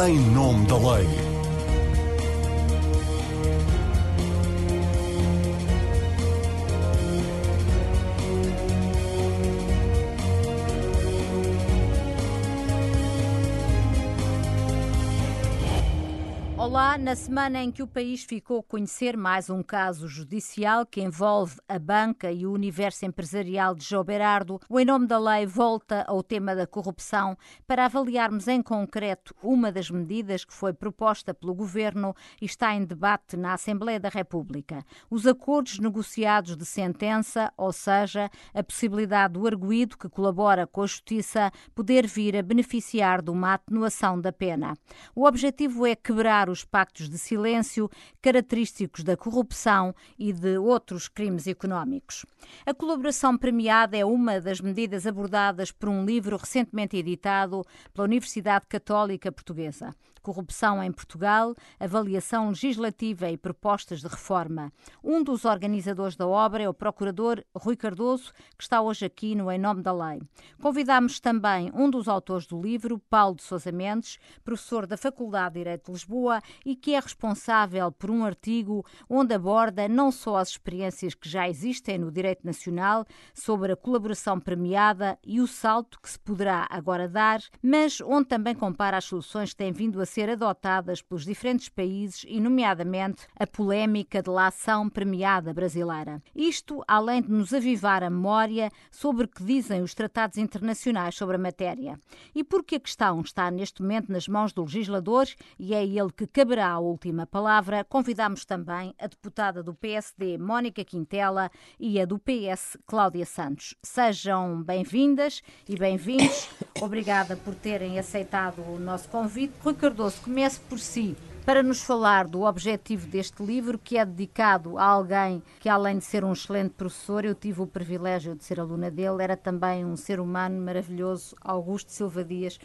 em nome da lei. Olá, na semana em que o país ficou a conhecer mais um caso judicial que envolve a banca e o universo empresarial de João Berardo, o Em Nome da Lei volta ao tema da corrupção para avaliarmos em concreto uma das medidas que foi proposta pelo Governo e está em debate na Assembleia da República. Os acordos negociados de sentença, ou seja, a possibilidade do arguído que colabora com a Justiça poder vir a beneficiar de uma atenuação da pena. O objetivo é quebrar os pactos de silêncio característicos da corrupção e de outros crimes económicos. A colaboração premiada é uma das medidas abordadas por um livro recentemente editado pela Universidade Católica Portuguesa. Corrupção em Portugal, Avaliação Legislativa e Propostas de Reforma. Um dos organizadores da obra é o procurador Rui Cardoso, que está hoje aqui no Em Nome da Lei. Convidamos também um dos autores do livro, Paulo de Sousa Mendes, professor da Faculdade de Direito de Lisboa e que é responsável por um artigo onde aborda não só as experiências que já existem no direito nacional sobre a colaboração premiada e o salto que se poderá agora dar, mas onde também compara as soluções que têm vindo a ser adotadas pelos diferentes países e, nomeadamente, a polémica de la ação premiada brasileira. Isto, além de nos avivar a memória sobre o que dizem os tratados internacionais sobre a matéria. E porque a questão está neste momento nas mãos do legislador e é ele que caberá a última palavra, convidamos também a deputada do PSD, Mónica Quintela, e a do PS, Cláudia Santos. Sejam bem-vindas e bem-vindos. Obrigada por terem aceitado o nosso convite. Rui Cardoso, comece por si para nos falar do objetivo deste livro, que é dedicado a alguém que, além de ser um excelente professor, eu tive o privilégio de ser aluna dele, era também um ser humano maravilhoso, Augusto Silva Dias.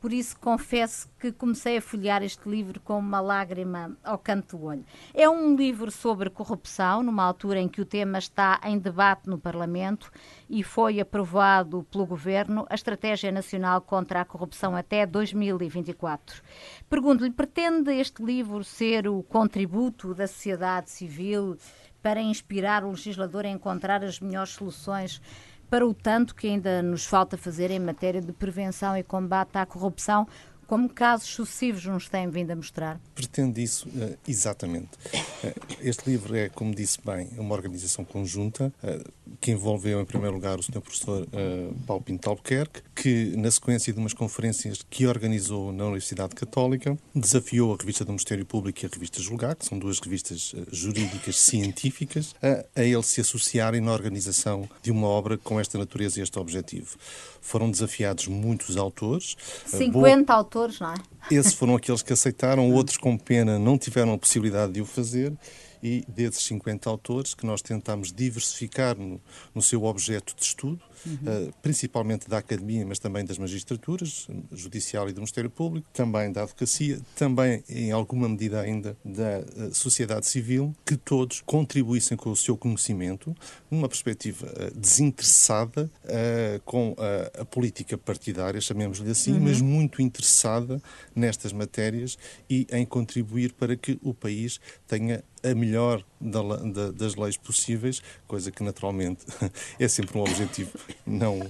Por isso confesso que comecei a folhear este livro com uma lágrima ao canto do olho. É um livro sobre corrupção, numa altura em que o tema está em debate no Parlamento e foi aprovado pelo Governo a Estratégia Nacional contra a Corrupção até 2024. Pergunto-lhe, pretende este livro ser o contributo da sociedade civil para inspirar o legislador a encontrar as melhores soluções para o tanto que ainda nos falta fazer em matéria de prevenção e combate à corrupção, como casos sucessivos nos têm vindo a mostrar? Pretende isso, uh, exatamente. Uh, este livro é, como disse bem, uma organização conjunta uh, que envolveu, em primeiro lugar, o Sr. Professor Paulo Pinto Albuquerque, que, na sequência de umas conferências que organizou na Universidade Católica, desafiou a revista do Ministério Público e a revista Julgar, que são duas revistas jurídicas científicas, a, a ele se associarem na organização de uma obra com esta natureza e este objetivo. Foram desafiados muitos autores. 50 autores não é? Esses foram aqueles que aceitaram, outros com pena não tiveram a possibilidade de o fazer e desses 50 autores que nós tentamos diversificar no, no seu objeto de estudo, uhum. uh, principalmente da academia, mas também das magistraturas, judicial e do Ministério Público, também da advocacia, também em alguma medida ainda da uh, sociedade civil, que todos contribuíssem com o seu conhecimento, numa perspectiva uh, desinteressada com a política partidária, chamemos-lhe assim, uhum. mas muito interessada nestas matérias e em contribuir para que o país tenha a melhor da, da, das leis possíveis, coisa que naturalmente é sempre um objetivo não,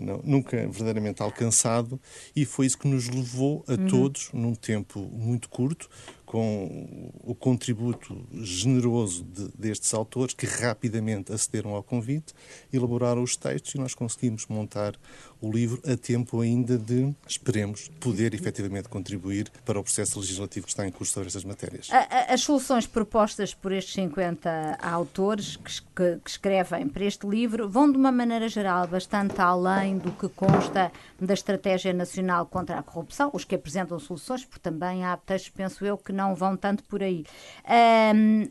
não, nunca verdadeiramente alcançado, e foi isso que nos levou a uhum. todos, num tempo muito curto, com o contributo generoso de, destes autores que rapidamente acederam ao convite, elaboraram os textos e nós conseguimos montar o livro a tempo ainda de, esperemos, poder efetivamente contribuir para o processo legislativo que está em curso sobre estas matérias. As soluções propostas por estes 50 autores que, que, escrevem para este livro vão, de uma maneira geral, bastante além do que consta da Estratégia Nacional contra a Corrupção, os que apresentam soluções, porque também há textos, penso eu, que não vão tanto por aí.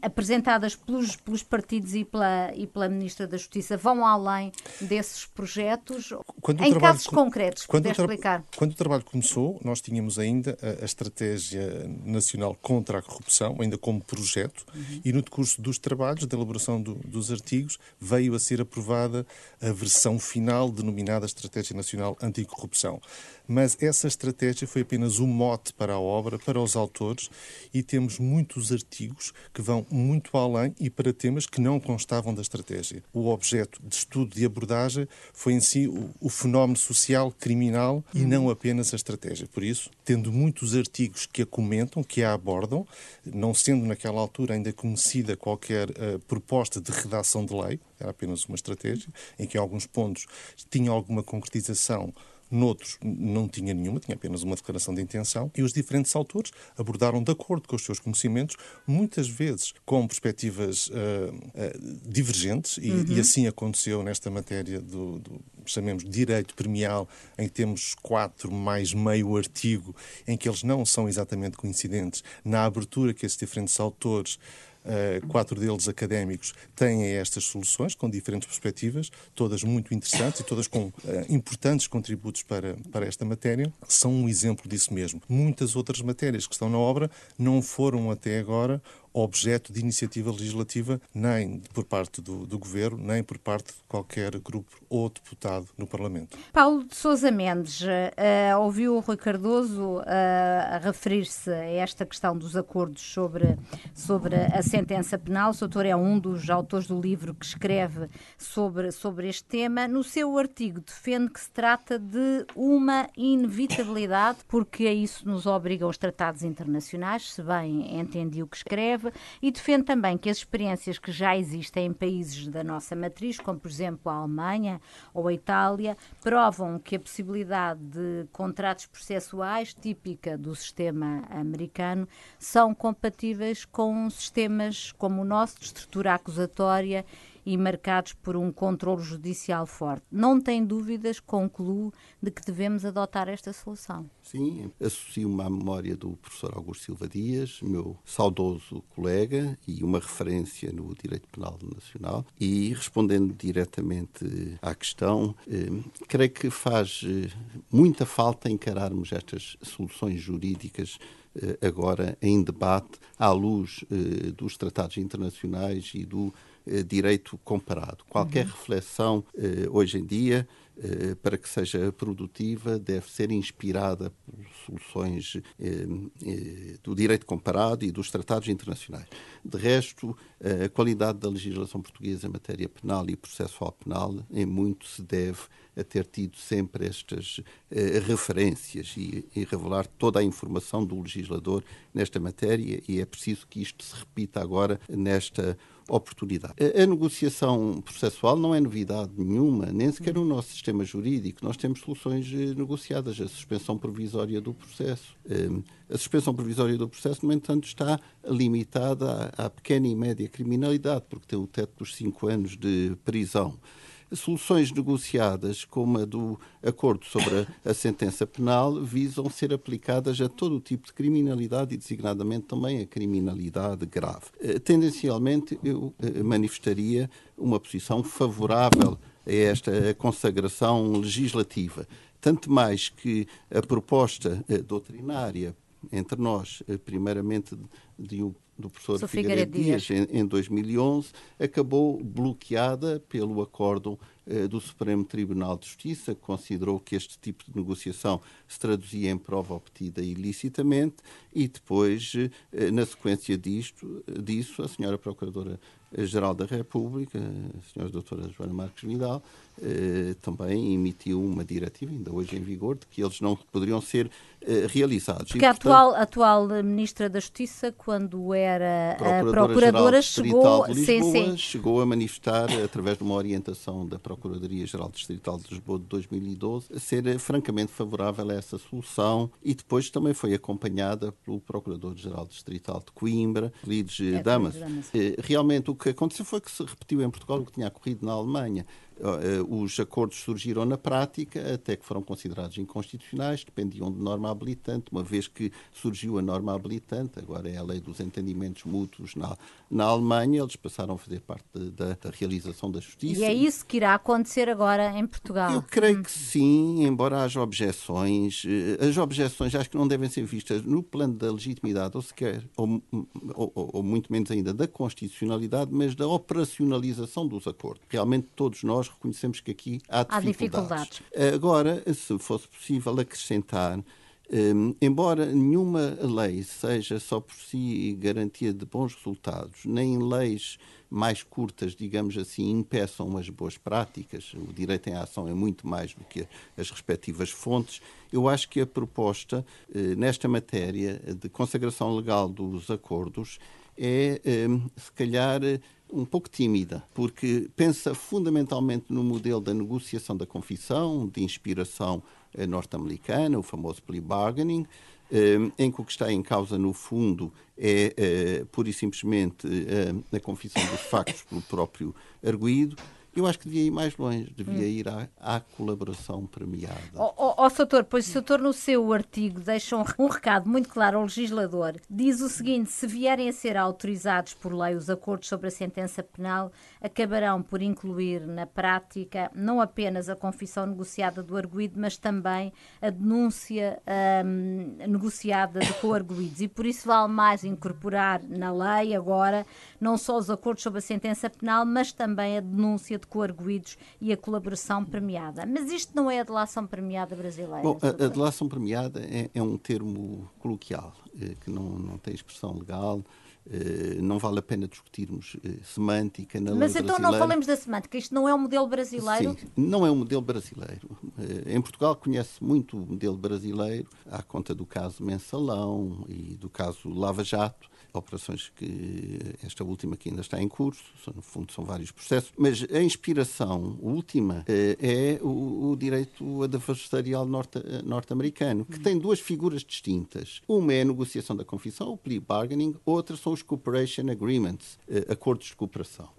apresentadas pelos, pelos partidos e pela, e pela Ministra da Justiça, vão além desses projetos? Quando em casos concretos, quando explicar. Quando o trabalho começou, nós tínhamos ainda a, a Estratégia Nacional contra a Corrupção, ainda como projeto, uhum. e no decurso dos trabalhos, da elaboração do, dos artigos, veio a ser aprovada a versão final denominada Estratégia Nacional Anticorrupção. Mas essa estratégia foi apenas um mote para a obra, para os autores, e temos muitos artigos que vão muito além e para temas que não constavam da estratégia. O objeto de estudo e abordagem foi em si o, o fenómeno social criminal e não apenas a estratégia. Por isso, tendo muitos artigos que a comentam, que a abordam, não sendo naquela altura ainda conhecida qualquer uh, proposta de redação de lei, era apenas uma estratégia, em que em alguns pontos tinha alguma concretização Noutros não tinha nenhuma, tinha apenas uma declaração de intenção, e os diferentes autores abordaram de acordo com os seus conhecimentos, muitas vezes com perspectivas uh, uh, divergentes, e, uhum. e, assim aconteceu nesta matéria do, do chamemos direito premial, em que temos quatro mais meio artigo, em que eles não são exatamente coincidentes na abertura que esses diferentes autores quatro deles académicos, têm estas soluções com diferentes perspectivas, todas muito interessantes e todas com uh, importantes contributos para, para esta matéria, são um exemplo disso mesmo. Muitas outras matérias que estão na obra não foram até agora objeto de iniciativa legislativa, nem por parte do, do, Governo, nem por parte de qualquer grupo ou deputado no Parlamento. Paulo de Sousa Mendes, uh, ouviu o Rui Cardoso uh, referir-se a esta questão dos acordos sobre, sobre a sentença penal. O doutor é um dos autores do livro que escreve sobre, sobre este tema. No seu artigo defende que se trata de uma inevitabilidade, porque a isso nos obrigam os tratados internacionais, se bem entendi o que escreve, e defende também que as experiências que já existem em países da nossa matriz, como por exemplo a Alemanha ou a Itália, provam que a possibilidade de contratos processuais, típica do sistema americano, são compatíveis com sistemas como o nosso, de estrutura acusatória e marcados por um controle judicial forte. Não tem dúvidas, concluo, de que devemos adotar esta solução. Sim, associo-me à memória do professor Augusto Silva Dias, meu saudoso colega e uma referência no direito penal nacional. E respondendo diretamente à questão, eh, creio que faz eh, muita falta encararmos estas soluções jurídicas eh, agora em debate à luz dos tratados internacionais e do direito comparado. Qualquer uhum. reflexão eh, hoje em dia eh, para que seja produtiva, deve ser inspirada por soluções do direito comparado e dos tratados internacionais. De resto, a qualidade da legislação portuguesa em matéria penal e processual penal, em muito se deve a ter tido sempre estas referências e, e revelar toda a informação do legislador nesta matéria, e é preciso que isto se repita agora nesta oportunidade. A, negociação processual não é novidade nenhuma, nem sequer no nosso sistema jurídico. Nós temos soluções eh, negociadas, a suspensão provisória do processo. Um, a suspensão provisória do processo, no entanto, está limitada à pequena e média criminalidade, porque tem o teto dos cinco anos de prisão soluções negociadas, como a do acordo sobre a, a, sentença penal, visam ser aplicadas a todo o tipo de criminalidade e, designadamente, também a criminalidade grave. Eh, tendencialmente, eu eh, manifestaria uma posição favorável a esta consagração legislativa. Tanto mais que a proposta eh, doutrinária entre nós, primeiramente de um do professor Figueiredo Dias, em, em 2011, acabou bloqueada pelo acordo eh, do Supremo Tribunal de Justiça, que considerou que este tipo de negociação se traduzia em prova obtida ilicitamente, e depois, eh, na sequência disto, disso, a senhora Procuradora-Geral da República, a senhora doutora Joana Marques Vidal, eh, também emitiu uma diretiva, ainda hoje em vigor, de que eles não poderiam ser eh, realizados. Porque e, a atual, atual Ministra da Justiça, quando era Procuradora, Procuradora chegou, de Lisboa, sim, sim. chegou a manifestar, através de uma orientação da Procuradoria-Geral Distrital de Lisboa de 2012, a ser eh, francamente favorável a essa solução e depois também foi acompanhada pelo Procurador-Geral Distrital de Coimbra, Lides é, Damas. Realmente o que aconteceu foi que se repetiu em Portugal o que tinha ocorrido na Alemanha os acordos surgiram na prática, até que foram considerados inconstitucionais, dependiam de norma habilitante, uma vez que surgiu a norma habilitante, agora é a lei dos entendimentos mútuos na, na Alemanha, eles passaram a fazer parte da, da realização da justiça. E é isso que irá acontecer agora em Portugal? Eu creio que sim, embora haja objeções. Eh, as objeções acho que não devem ser vistas no plano da legitimidade, ou sequer, ou, ou, ou muito menos ainda da constitucionalidade, mas da operacionalização dos acordos. Realmente todos nós reconhecemos que aqui há dificuldades. Há dificuldades. Agora, se fosse possível acrescentar um, embora nenhuma lei seja só por si garantia de bons resultados, nem leis mais curtas, digamos assim, impeçam as boas práticas, o direito em ação é muito mais do que as respectivas fontes, eu acho que a proposta eh, nesta matéria de consagração legal dos acordos é, um, se calhar, um pouco tímida, porque pensa fundamentalmente no modelo da negociação da confissão, de inspiração eh, norte-americana, o famoso plea bargaining, eh, em que o que está em causa, no fundo, é eh, pura e simplesmente a confissão dos factos pelo próprio arguído. Eu acho que devia ir mais longe, devia hum. ir à, à, colaboração premiada. Ó oh, oh, oh, Soutor, pois o Soutor no seu artigo deixa um, um, recado muito claro ao legislador. Diz o seguinte, se vierem a ser autorizados por lei os acordos sobre a sentença penal, acabarão por incluir na prática não apenas a confissão negociada do arguído, mas também a denúncia hum, negociada de co-arguídos. E por isso vale mais incorporar na lei agora não só os acordos sobre a sentença penal, mas também a denúncia de coarguidos e a colaboração premiada. Mas isto não é a delação premiada brasileira? Bom, a, a delação premiada é, é, um termo coloquial, eh, que não, não tem expressão legal. Uh, não vale a pena discutirmos uh, semântica na Mas então brasileira. não falemos da semântica, isto não é um modelo brasileiro? Sim, não é um modelo brasileiro. Uh, em Portugal conhece muito o modelo brasileiro, à conta do caso Mensalão e do caso Lava Jato, operações que esta última que ainda está em curso, no fundo são vários processos, mas a inspiração última eh, é o, o direito adversarial eh, norte-americano, que tem duas figuras distintas. Uma é a negociação da confissão, o plea bargaining, outra são os cooperation agreements, eh, acordos de cooperação.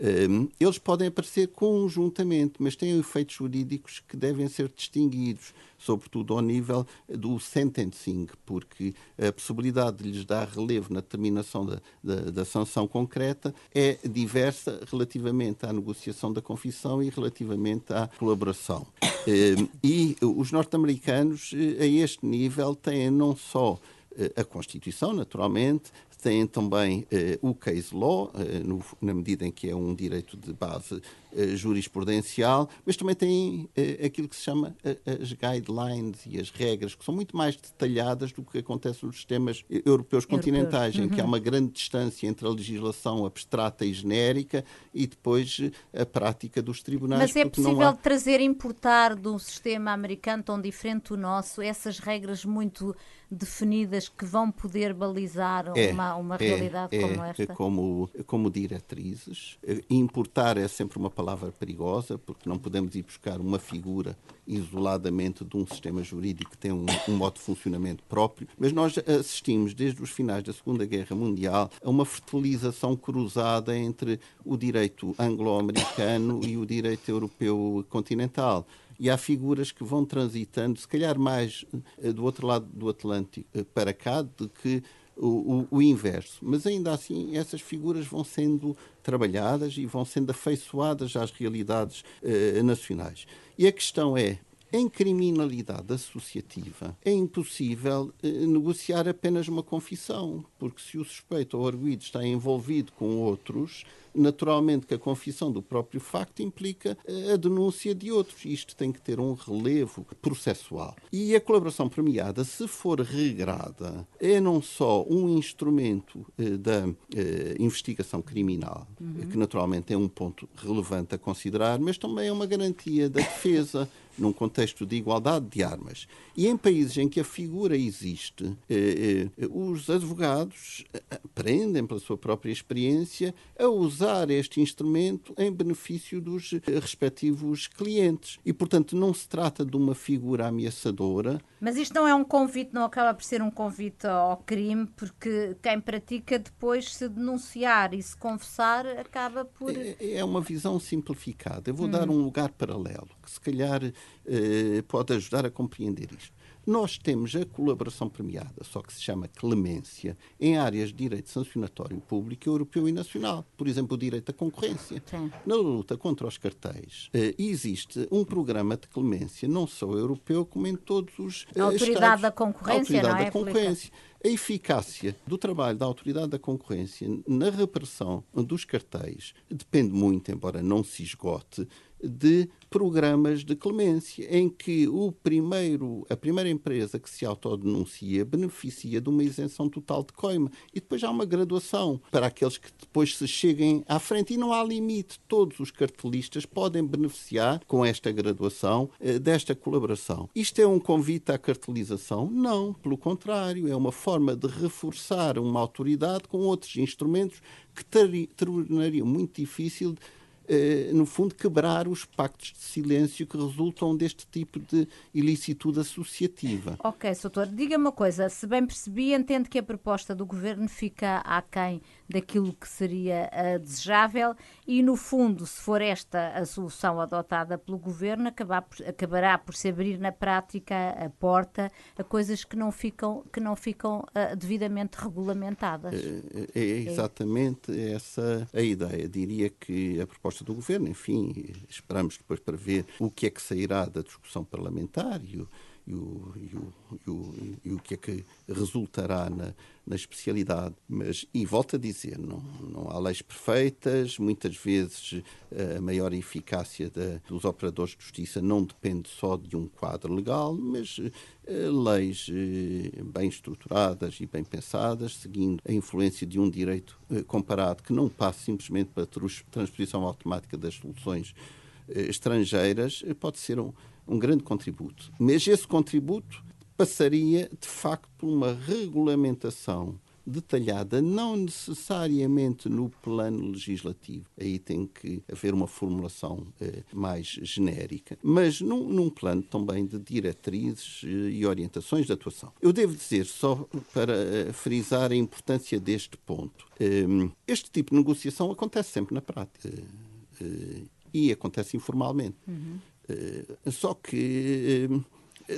Eles podem aparecer conjuntamente, mas têm efeitos jurídicos que devem ser distinguidos sobretudo ao nível do sentencing, porque a possibilidade de lhes dar relevo na determinação da, da, da sanção concreta é diversa relativamente à negociação da confissão e relativamente à colaboração. Eh, e os norte-americanos, eh, a este nível, têm não só eh, a Constituição, naturalmente, têm também eh, o case law, eh, no, na medida em que é um direito de base eh, jurisprudencial, mas também têm aquilo que se chama as guidelines e as regras, que são muito mais detalhadas do que acontece nos sistemas europeus continentais, europeus. em que há uhum. uma grande distância entre a legislação abstrata e genérica e depois a prática dos tribunais. Mas é possível há... trazer, importar de um sistema americano tão diferente do nosso, essas regras muito definidas que vão poder balizar é, uma, uma é, realidade é, como esta? Como, como diretrizes. Importar é sempre uma palavra perigosa, porque não podemos ir buscar uma figura isoladamente de um sistema jurídico que tem um, um modo de funcionamento próprio, mas nós assistimos desde os finais da Segunda Guerra Mundial a uma fertilização cruzada entre o direito anglo-americano e o direito europeu continental e há figuras que vão transitando, se calhar mais eh, do outro lado do Atlântico eh, para cá do que o, o, inverso. Mas ainda assim, essas figuras vão sendo trabalhadas e vão sendo afeiçoadas às realidades eh, nacionais. E a questão é: em criminalidade associativa, é impossível eh, negociar apenas uma confissão, porque se o suspeito ou arguído está envolvido com outros, naturalmente que a confissão do próprio facto implica eh, a denúncia de outros. Isto tem que ter um relevo processual. E a colaboração premiada, se for regrada, é não só um instrumento eh, da eh, investigação criminal, uhum. que naturalmente é um ponto relevante a considerar, mas também é uma garantia da defesa num contexto de igualdade de armas. E em países em que a figura existe, eh, os advogados aprendem, pela sua própria experiência, a usar este instrumento em benefício dos respectivos clientes. E, portanto, não se trata de uma figura ameaçadora Mas isto não é um convite, não acaba por ser um convite ao crime, porque quem pratica depois se denunciar e se confessar acaba por. É, é uma visão simplificada. Eu vou hum. dar um lugar paralelo que se calhar eh, pode ajudar a compreender isto. Nós temos a colaboração premiada, só que se chama clemência, em áreas de direito sancionatório público europeu e nacional. Por exemplo, o direito à concorrência. Sim. Na luta contra os cartéis, eh, existe um programa de clemência, não só europeu, como em todos os a Autoridade Estados. da Concorrência, a Autoridade não é? da Concorrência. A eficácia do trabalho da Autoridade da Concorrência na repressão dos cartéis depende muito, embora não se esgote, de programas de clemência, em que o primeiro, a primeira empresa que se autodenuncia beneficia de uma isenção total de coima. E depois há uma graduação para aqueles que depois se cheguem à frente. E não há limite. Todos os cartelistas podem beneficiar, com esta graduação, eh, desta colaboração. Isto é um convite à cartelização? Não, pelo contrário, é uma forma de reforçar uma autoridade com outros instrumentos que tornariam muito difícil no fundo, quebrar os pactos de silêncio que resultam deste tipo de ilicitude associativa. Ok, doutor, diga-me uma coisa, se bem percebi, entende que a proposta do governo fica aquém daquilo que seria uh, desejável e, no fundo, se for esta a solução adotada pelo governo, acabar por, acabará por se abrir na prática a porta a coisas que não ficam, que não ficam uh, devidamente regulamentadas. É, é, é exatamente é. essa a ideia. Diria que a proposta do governo, enfim, esperamos depois para ver o que é que sairá da discussão parlamentar e o, e o, e o, e o, e o que é que resultará na, na especialidade. Mas, e volto a dizer, não, não há leis perfeitas, muitas vezes eh, a maior eficácia dos operadores de justiça não depende só de um quadro legal, mas uh, leis uh, bem estruturadas e bem pensadas, seguindo a influência de um direito comparado que não passa simplesmente pela transposição automática das soluções estrangeiras, pode ser um, um grande contributo. Mas esse contributo passaria, de facto, por uma regulamentação detalhada, não necessariamente no plano legislativo. Aí tem que haver uma formulação eh, mais genérica, mas num, num, plano também de diretrizes eh, e orientações de atuação. Eu devo dizer, só para eh, frisar a importância deste ponto, eh, este tipo de negociação acontece sempre na prática eh, e acontece informalmente. Uhum. Eh, só que eh,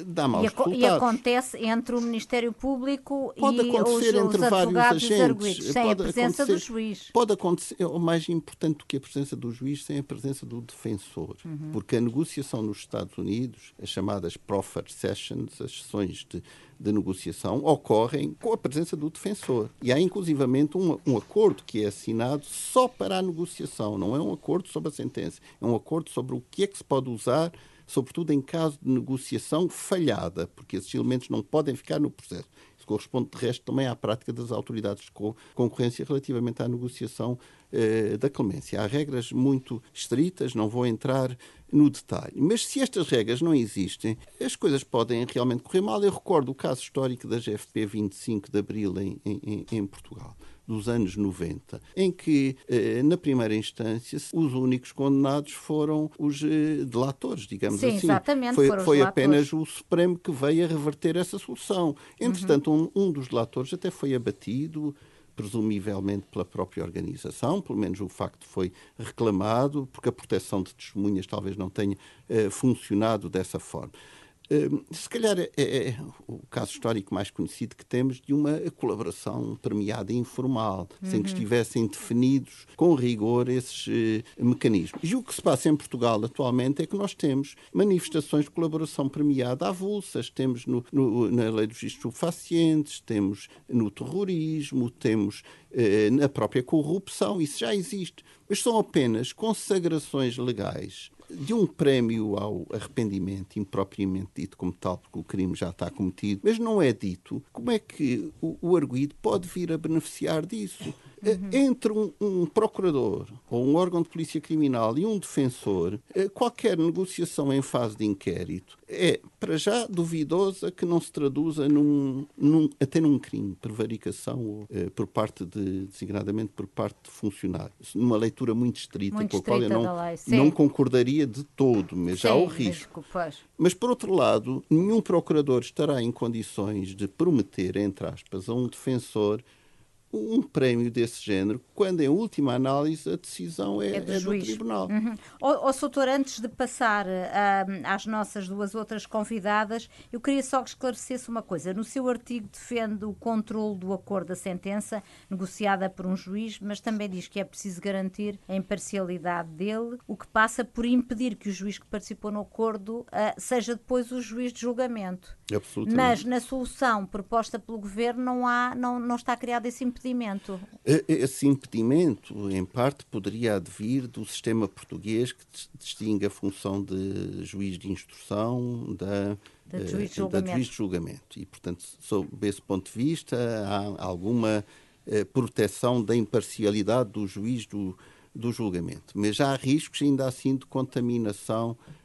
dá maus e, resultados. E acontece entre o Ministério Público pode e acontecer os, entre os vários agentes, sem a presença do juiz. Pode acontecer, o mais importante do que a presença do juiz, sem a presença do defensor. Uhum. Porque a negociação nos Estados Unidos, as chamadas proffer sessions, as sessões de de negociação ocorrem com a presença do defensor. E há inclusivamente um, um acordo que é assinado só para a negociação, não é um acordo sobre a sentença, é um acordo sobre o que é que se pode usar sobretudo em caso de negociação falhada, porque esses elementos não podem ficar no processo. Isso corresponde, de resto, também à prática das autoridades de concorrência relativamente à negociação eh, da clemência. Há regras muito estritas, não vou entrar no detalhe. Mas se estas regras não existem, as coisas podem realmente correr mal. Eu recordo o caso histórico da GFP 25 de Abril em, em, em Portugal dos anos 90, em que, eh, na primeira instância, os únicos condenados foram os eh, delatores, digamos Sim, assim. Exatamente, foi foi apenas o Supremo que veio a reverter essa solução. Entretanto, uhum. um, um dos delatores até foi abatido, presumivelmente pela própria organização, pelo menos o facto foi reclamado, porque a proteção de testemunhas talvez não tenha uh, funcionado dessa forma. Hum, se calhar é, é, é, o caso histórico mais conhecido que temos de uma colaboração premiada informal, uhum. sem que uhum. estivessem definidos com rigor esses uh, mecanismos. E o que se passa em Portugal atualmente é que nós temos manifestações de colaboração premiada avulsas. Temos no, no, na lei dos estupefacientes, temos no terrorismo, temos uh, na própria corrupção. Isso já existe. Mas são apenas consagrações legais de um prémio ao arrependimento, impropriamente dito como tal, porque o crime já está cometido, mas não é dito como é que o, o arguído pode vir a beneficiar disso. Uhum. Entre um, um, procurador ou um órgão de polícia criminal e um defensor, eh, qualquer negociação em fase de inquérito é, para já, duvidosa que não se traduza num, num, até num crime, prevaricação ou, eh, por parte de, designadamente por parte de funcionários. Numa leitura muito estrita, muito com a qual eu não, não concordaria de todo, mas Sim, já há o risco. Mas, por outro lado, nenhum procurador estará em condições de prometer, entre aspas, a um defensor um prémio desse género, quando em última análise a decisão é, é do, é do tribunal. Uhum. Oh, oh, Soutor, antes de passar uh, às nossas duas outras convidadas, eu queria só que esclarecesse uma coisa. No seu artigo defende o controle do acordo da sentença negociada por um juiz, mas também diz que é preciso garantir a imparcialidade dele, o que passa por impedir que o juiz que participou no acordo uh, seja depois o juiz de julgamento. Absolutamente. Mas na solução proposta pelo governo não há, não, não está criado esse impedimento impedimento? Esse impedimento, em parte, poderia advir do sistema português que distingue a função de juiz de instrução da, de juiz de, julgamento. juiz de julgamento. E, portanto, sob esse ponto de vista, há alguma eh, proteção da imparcialidade do juiz do, do julgamento. Mas há riscos, ainda assim, de contaminação eh,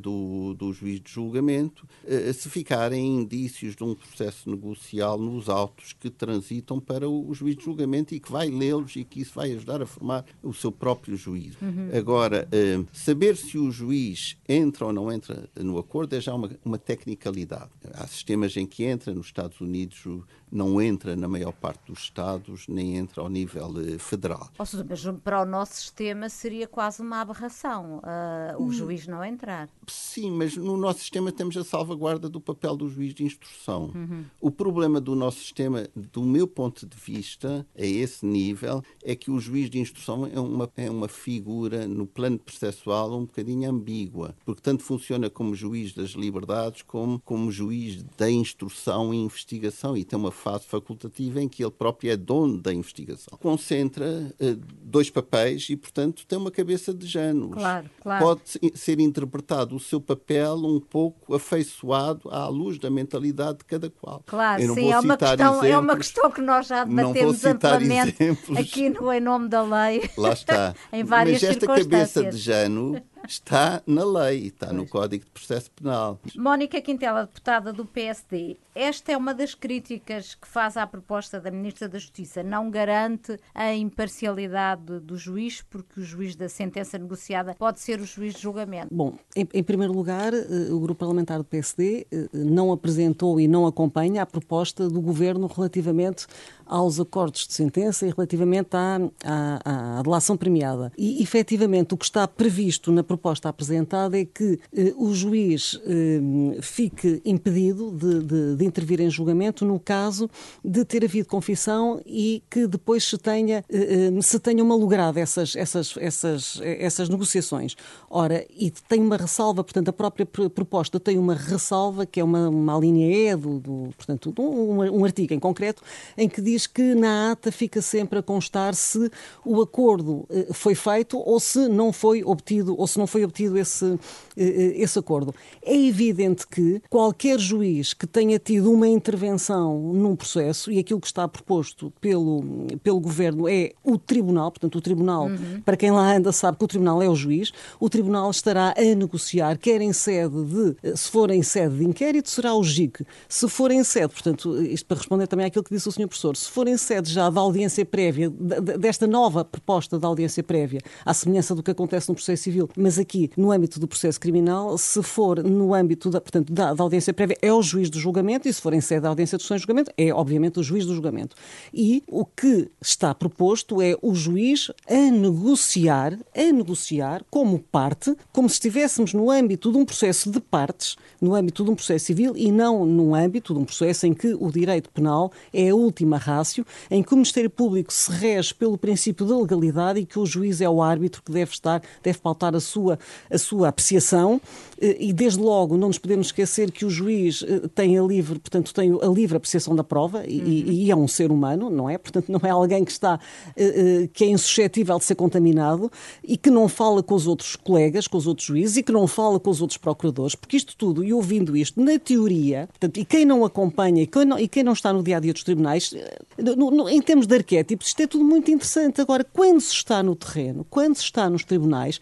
do, do juiz de julgamento, eh, se ficarem indícios de um processo negocial nos autos que transitam para o, juiz de julgamento e que vai lê-los e que isso vai ajudar a formar o seu próprio juízo. Uhum. Agora, eh, saber se o juiz entra ou não entra no acordo é já uma, uma tecnicalidade. Há sistemas em que entra, nos Estados Unidos não entra na maior parte dos Estados, nem entra ao nível federal. Ou seja, mas para o nosso sistema seria quase uma aberração. Uh, o hum. juiz não entra entrar. Sim, mas no nosso sistema temos a salvaguarda do papel do juiz de instrução. Uhum. O problema do nosso sistema, do meu ponto de vista, a esse nível, é que o juiz de instrução é uma, é uma figura, no plano processual, um bocadinho ambígua, porque tanto funciona como juiz das liberdades como como juiz da instrução e investigação e tem uma fase facultativa em que ele próprio é dono da investigação. Concentra uh, dois papéis e, portanto, tem uma cabeça de Janos. Claro, claro. Pode ser interpretado interpretado o seu papel um pouco afeiçoado à luz da mentalidade de cada qual. Claro, sim, é uma, questão, exemplos, é uma questão que nós já debatemos amplamente exemplos. aqui no Em Nome da Lei. Lá está. em várias Mas esta cabeça de Jano está na lei, está no Código de Processo Penal. Mónica Quintela, deputada do PSD, esta é uma das críticas que faz à proposta da Ministra da Justiça. Não garante a imparcialidade do juiz, porque o juiz da sentença negociada pode ser o juiz de julgamento. Bom, em, em primeiro lugar, eh, o Grupo Parlamentar do PSD eh, não apresentou e não acompanha a proposta do Governo relativamente aos acordos de sentença e relativamente à, à, à delação premiada. E, efetivamente, o que está previsto na proposta apresentada é que eh, o juiz eh, fique impedido de, de, de, intervir em julgamento no caso de ter havido confissão e que depois se tenha, eh, eh se tenha malogrado essas, essas, essas, essas negociações. Ora, e tem uma ressalva, portanto, a própria proposta tem uma ressalva, que é uma, uma linha E, do, do portanto, um, um artigo em concreto, em que diz que na ata fica sempre a constar se o acordo eh, foi feito ou se não foi obtido, ou se não foi obtido esse, eh, eh, esse acordo. É evidente que qualquer juiz que tenha tido uma intervenção num processo, e aquilo que está proposto pelo, pelo governo é o tribunal, portanto, o tribunal, uhum. para quem lá anda sabe que o tribunal é o juiz, o tribunal estará a negociar, quer em sede de, se for em sede de inquérito, será o JIC. Se for em sede, portanto, isto para responder também àquilo que disse o Sr. Professor, se for em sede já da audiência prévia, desta nova proposta da audiência prévia, à semelhança do que acontece no processo civil, mas aqui no âmbito do processo criminal, se for no âmbito da, portanto, da, da audiência prévia, é o juiz do julgamento, e se for em sede da audiência de julgamento, é obviamente o juiz do julgamento. E o que está proposto é o juiz a negociar, a negociar como parte, como se estivéssemos no âmbito de um processo de partes, no âmbito de um processo civil e não no âmbito de um processo em que o direito penal é a última rácio, em que o Ministério Público se rege pelo princípio da legalidade e que o juiz é o árbitro que deve estar, deve pautar a sua sua, a sua apreciação eh, e desde logo não nos podemos esquecer que o juiz eh, tem a livre, portanto, tem a livre apreciação da prova e, uhum. e é um ser humano, não é? Portanto, não é alguém que está eh, que é insuscetível de ser contaminado e que não fala com os outros colegas, com os outros juízes e que não fala com os outros procuradores, porque isto tudo, e ouvindo isto, na teoria, portanto, e quem não acompanha e quem não, e quem não está no dia a dia dos tribunais, no, no, em termos de arquétipos, isto é tudo muito interessante. Agora, quando se está no terreno, quando se está nos tribunais,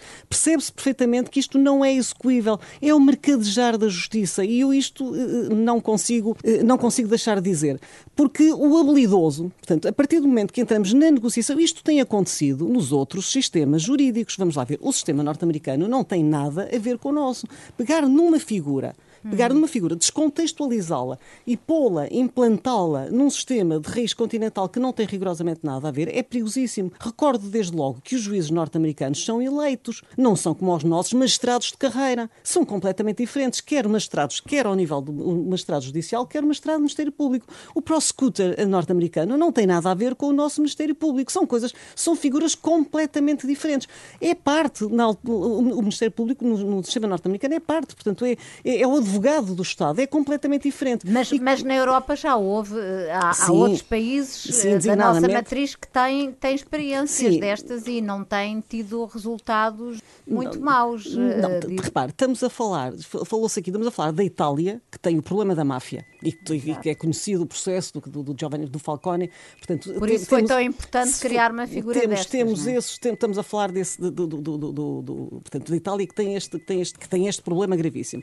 percebe-se perfeitamente que isto não é execuível é o mercadejar da justiça e eu isto eh, não consigo, eh, não consigo deixar de dizer. Porque o habilidoso, portanto, a partir do momento que entramos na negociação, isto tem acontecido nos outros sistemas jurídicos. Vamos lá ver, o sistema norte-americano não tem nada a ver com o nosso. Pegar numa figura Pegar numa figura, descontextualizá-la e pô-la, implantá-la num sistema de raiz continental que não tem rigorosamente nada a ver, é perigosíssimo. Recordo desde logo que os juízes norte-americanos são eleitos, não são como os nossos magistrados de carreira. São completamente diferentes, quer magistrados, quer ao nível do magistrado judicial, quer magistrado do Ministério Público. O prosecutor norte-americano não tem nada a ver com o nosso Ministério Público. São coisas, são figuras completamente diferentes. É parte, na, o Ministério Público no, no sistema norte-americano é parte, portanto, é, é, é o advogado do Estado, é completamente diferente. Mas, e... mas na Europa já houve, eh, há, sim, há outros países sim, eh, da nossa matriz que têm, têm experiências sim. destas e não têm tido resultados muito não, maus. Não, uh, repare, estamos a falar, falou-se aqui, estamos a falar da Itália, que tem o problema da máfia e que, é conhecido o processo do, do, Giovanni do Falcone. Portanto, Por isso temos, foi tão importante criar uma figura temos, destas, Temos é? esses, estamos a falar desse, do, do, do, do, portanto, da Itália que tem este, que tem este, que tem este problema gravíssimo.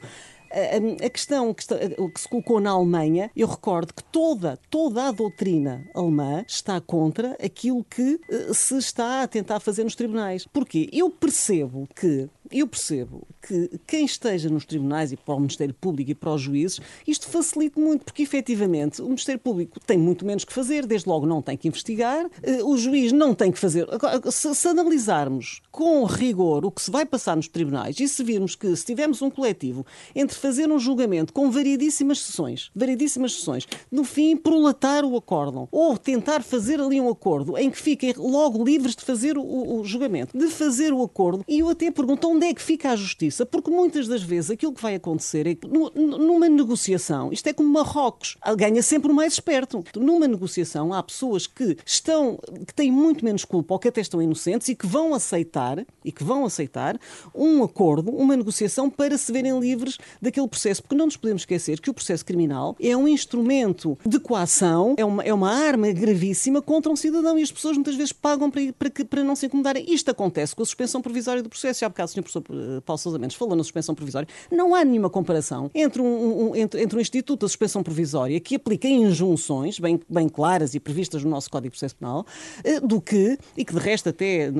A, questão que, que, se colocou na Alemanha, eu recordo que toda, toda a doutrina alemã está contra aquilo que uh, se está a tentar fazer nos tribunais. Porquê? Eu percebo que eu percebo que quem esteja nos tribunais e para o Ministério Público e para os juízes, isto facilita muito, porque efetivamente o Ministério Público tem muito menos que fazer, desde logo não tem que investigar, eh, o juiz não tem que fazer. Se, se analisarmos com rigor o que se vai passar nos tribunais e se virmos que se tivermos um coletivo entre fazer um julgamento com variedíssimas sessões, variedíssimas sessões, no fim prolatar o acórdão ou tentar fazer ali um acordo em que fiquem logo livres de fazer o, o julgamento, de fazer o acordo, e eu até pergunto onde é que fica a justiça? Porque muitas das vezes aquilo que vai acontecer é que numa negociação, isto é como Marrocos, ganha sempre o mais esperto. Numa negociação há pessoas que estão, que têm muito menos culpa ou que até estão inocentes e que vão aceitar, e que vão aceitar um acordo, uma negociação para se verem livres daquele processo. Porque não nos podemos esquecer que o processo criminal é um instrumento de coação, é uma, é uma arma gravíssima contra um cidadão e as pessoas muitas vezes pagam para, para, para não se incomodarem. Isto acontece com a suspensão provisória do processo. Já há bocado o Sr. Professor eh, Paulo Sousa Mendes falou na suspensão provisória, não há nenhuma comparação entre um, um, entre, entre um Instituto da Suspensão Provisória que aplica injunções bem, bem claras e previstas no nosso Código Processo Penal eh, do que, e que de resto até...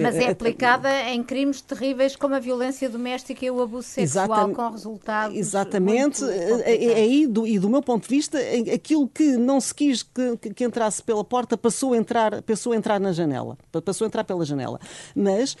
Mas é aplicada em crimes terríveis como a violência doméstica e o abuso sexual Exatamente. com resultados Exatamente. Aí, do, e do meu ponto de vista, aquilo que não se quis que, que entrasse pela porta passou a entrar, passou a entrar na janela. Passou a entrar pela janela. Mas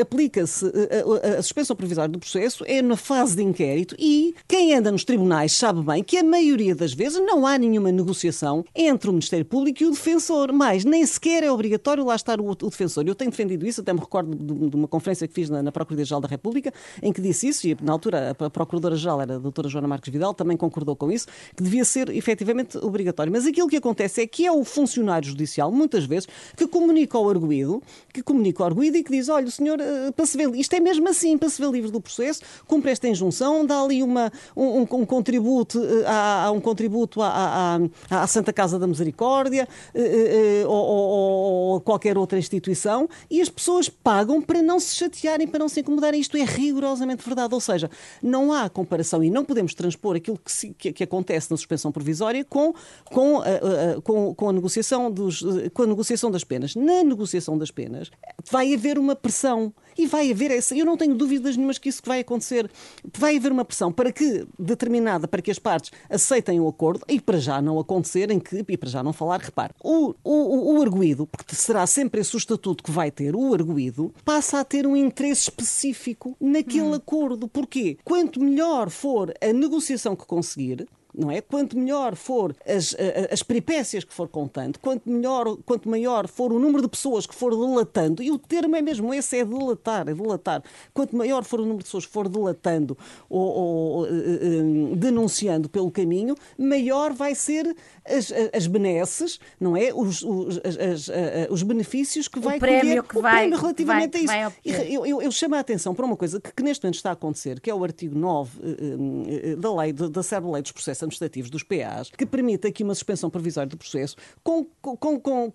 aplica-se a, a, suspensão provisória do processo é na fase de inquérito e quem anda nos tribunais sabe bem que a maioria das vezes não há nenhuma negociação entre o Ministério Público e o defensor, mas nem sequer é obrigatório lá estar o, o defensor. Eu tenho defendido isso, até me recordo de, de uma conferência que fiz na, na Procuradoria-Geral da República, em que disse isso, e na altura a Procuradora-Geral era a doutora Joana Marques Vidal, também concordou com isso, que devia ser efetivamente obrigatório. Mas aquilo que acontece é que é o funcionário judicial, muitas vezes, que comunica ao arguído, que comunica ao arguído e que diz, olha, o senhor, eh, para se ver, isto é mesmo assim, para se ver livre do processo, cumpre esta injunção, dá ali uma, um, um contributo, a, eh, um contributo à, Santa Casa da Misericórdia eh, ou, ou qualquer outra instituição e as pessoas pagam para não se chatearem, para não se incomodarem. Isto é rigorosamente verdade. Ou seja, não há comparação e não podemos transpor aquilo que, se, que, que acontece na suspensão provisória com, com, a, com, com, a negociação dos, com a negociação das penas. Na negociação das penas vai haver uma pressão e vai haver essa. Eu não tenho dúvidas nenhumas que isso vai acontecer. Vai haver uma pressão para que, determinada, para que as partes aceitem o acordo e para já não acontecer, em que, e para já não falar, repare, o, o, o arguído, porque será sempre esse o estatuto que vai ter, o arguído, passa a ter um interesse específico naquele hum. acordo. Porquê? Quanto melhor for a negociação que conseguir, não é? Quanto melhor for as, as peripécias que for contando, quanto, melhor, quanto maior for o número de pessoas que for delatando, e o termo é mesmo esse, é delatar, é delatar. Quanto maior for o número de pessoas que for delatando ou, ou uh, uh, denunciando pelo caminho, maior vai ser as, as benesses, não é? Os, os, as, os benefícios que vai o prémio colher, que o vai, prémio relativamente vai, a isso. Eu, eu, eu, chamo a atenção para uma coisa que, que, neste momento está a acontecer, que é o artigo 9 uh, da lei, da Serva Lei dos Processos Administrativos dos PAs, que permite aqui uma suspensão provisória do processo com, com, com,